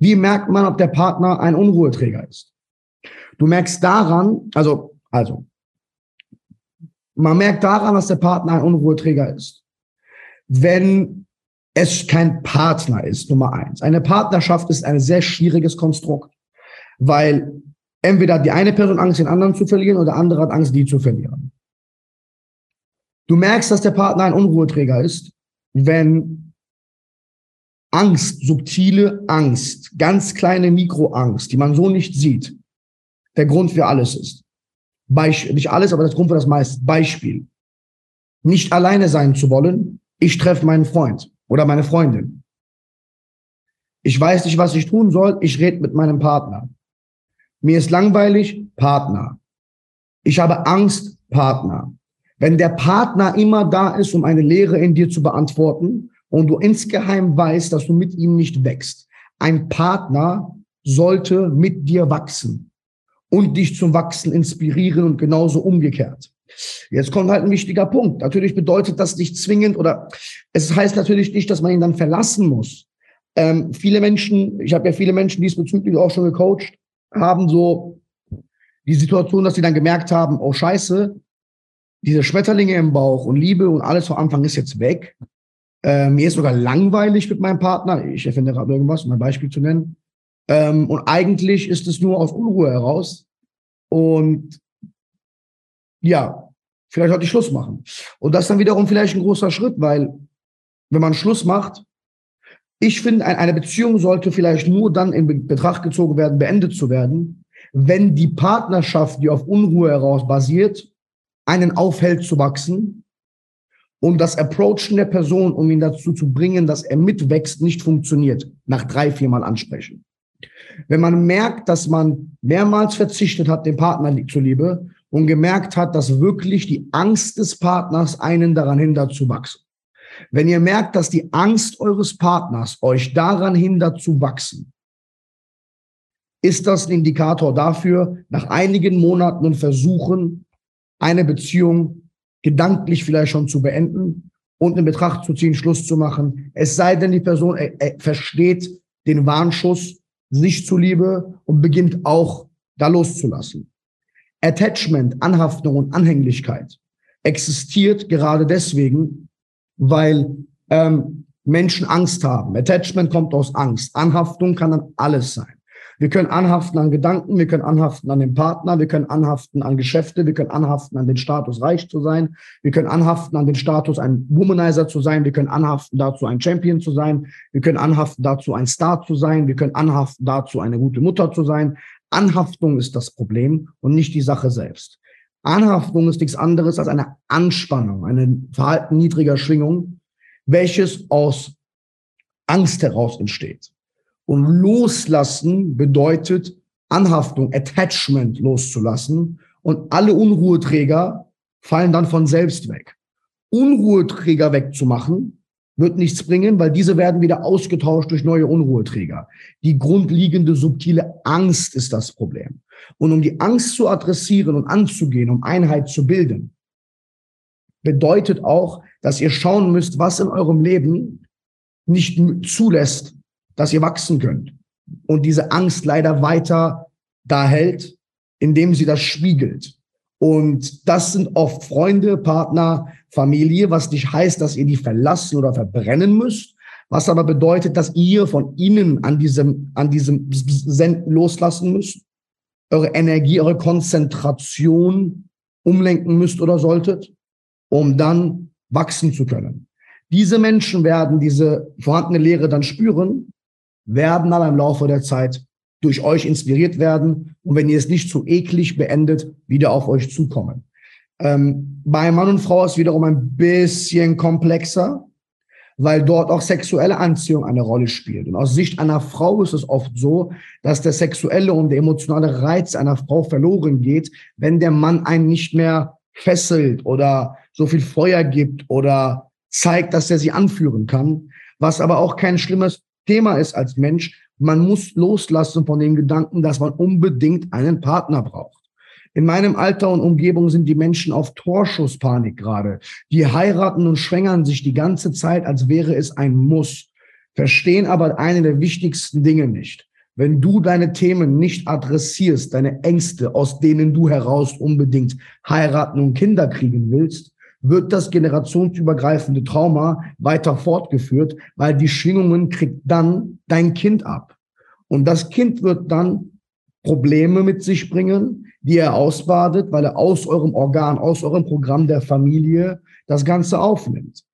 Wie merkt man, ob der Partner ein Unruheträger ist? Du merkst daran, also, also, man merkt daran, dass der Partner ein Unruheträger ist, wenn es kein Partner ist, Nummer eins. Eine Partnerschaft ist ein sehr schwieriges Konstrukt, weil entweder die eine Person Angst, den anderen zu verlieren, oder der andere hat Angst, die zu verlieren. Du merkst, dass der Partner ein Unruheträger ist, wenn Angst, subtile Angst, ganz kleine Mikroangst, die man so nicht sieht, der Grund für alles ist. Beispiel, nicht alles, aber das Grund für das meiste. Beispiel. Nicht alleine sein zu wollen, ich treffe meinen Freund oder meine Freundin. Ich weiß nicht, was ich tun soll, ich rede mit meinem Partner. Mir ist langweilig, Partner. Ich habe Angst, Partner. Wenn der Partner immer da ist, um eine Lehre in dir zu beantworten und du insgeheim weißt, dass du mit ihm nicht wächst, ein Partner sollte mit dir wachsen und dich zum Wachsen inspirieren und genauso umgekehrt. Jetzt kommt halt ein wichtiger Punkt. Natürlich bedeutet das nicht zwingend oder es heißt natürlich nicht, dass man ihn dann verlassen muss. Ähm, viele Menschen, ich habe ja viele Menschen diesbezüglich auch schon gecoacht, haben so die Situation, dass sie dann gemerkt haben, oh scheiße, diese Schmetterlinge im Bauch und Liebe und alles vom Anfang ist jetzt weg. Äh, mir ist sogar langweilig mit meinem Partner. Ich erfinde gerade irgendwas, um ein Beispiel zu nennen. Ähm, und eigentlich ist es nur aus Unruhe heraus. Und ja, vielleicht sollte ich Schluss machen. Und das ist dann wiederum vielleicht ein großer Schritt, weil wenn man Schluss macht, ich finde, eine Beziehung sollte vielleicht nur dann in Betracht gezogen werden, beendet zu werden, wenn die Partnerschaft, die auf Unruhe heraus basiert, einen aufhält zu wachsen und das Approachen der Person, um ihn dazu zu bringen, dass er mitwächst, nicht funktioniert, nach drei, viermal ansprechen. Wenn man merkt, dass man mehrmals verzichtet hat, dem Partner zuliebe und gemerkt hat, dass wirklich die Angst des Partners einen daran hindert zu wachsen. Wenn ihr merkt, dass die Angst eures Partners euch daran hindert zu wachsen, ist das ein Indikator dafür, nach einigen Monaten und Versuchen eine Beziehung gedanklich vielleicht schon zu beenden und in Betracht zu ziehen, Schluss zu machen. Es sei denn, die Person äh, äh, versteht den Warnschuss sich zuliebe und beginnt auch da loszulassen. Attachment, Anhaftung und Anhänglichkeit existiert gerade deswegen, weil ähm, Menschen Angst haben. Attachment kommt aus Angst. Anhaftung kann dann alles sein. Wir können anhaften an Gedanken, wir können anhaften an den Partner, wir können anhaften an Geschäfte, wir können anhaften an den Status, reich zu sein, wir können anhaften an den Status, ein Womanizer zu sein, wir können anhaften dazu, ein Champion zu sein, wir können anhaften dazu, ein Star zu sein, wir können anhaften dazu, eine gute Mutter zu sein. Anhaftung ist das Problem und nicht die Sache selbst. Anhaftung ist nichts anderes als eine Anspannung, ein Verhalten niedriger Schwingung, welches aus Angst heraus entsteht. Und loslassen bedeutet Anhaftung, Attachment loszulassen. Und alle Unruheträger fallen dann von selbst weg. Unruheträger wegzumachen wird nichts bringen, weil diese werden wieder ausgetauscht durch neue Unruheträger. Die grundlegende subtile Angst ist das Problem. Und um die Angst zu adressieren und anzugehen, um Einheit zu bilden, bedeutet auch, dass ihr schauen müsst, was in eurem Leben nicht zulässt, dass ihr wachsen könnt. Und diese Angst leider weiter da hält, indem sie das spiegelt. Und das sind oft Freunde, Partner, Familie, was nicht heißt, dass ihr die verlassen oder verbrennen müsst, was aber bedeutet, dass ihr von ihnen an diesem, an diesem Senden loslassen müsst eure Energie, eure Konzentration umlenken müsst oder solltet, um dann wachsen zu können. Diese Menschen werden diese vorhandene Lehre dann spüren, werden aber im Laufe der Zeit durch euch inspiriert werden und wenn ihr es nicht zu eklig beendet, wieder auf euch zukommen. Ähm, bei Mann und Frau ist wiederum ein bisschen komplexer weil dort auch sexuelle Anziehung eine Rolle spielt. Und aus Sicht einer Frau ist es oft so, dass der sexuelle und der emotionale Reiz einer Frau verloren geht, wenn der Mann einen nicht mehr fesselt oder so viel Feuer gibt oder zeigt, dass er sie anführen kann, was aber auch kein schlimmes Thema ist als Mensch. Man muss loslassen von dem Gedanken, dass man unbedingt einen Partner braucht. In meinem Alter und Umgebung sind die Menschen auf Torschusspanik gerade. Die heiraten und schwängern sich die ganze Zeit, als wäre es ein Muss, verstehen aber eine der wichtigsten Dinge nicht. wenn du deine Themen nicht adressierst, deine Ängste, aus denen du heraus unbedingt heiraten und Kinder kriegen willst, wird das generationsübergreifende Trauma weiter fortgeführt, weil die Schwingungen kriegt dann dein Kind ab. Und das Kind wird dann Probleme mit sich bringen, die er ausbadet, weil er aus eurem Organ, aus eurem Programm der Familie das Ganze aufnimmt.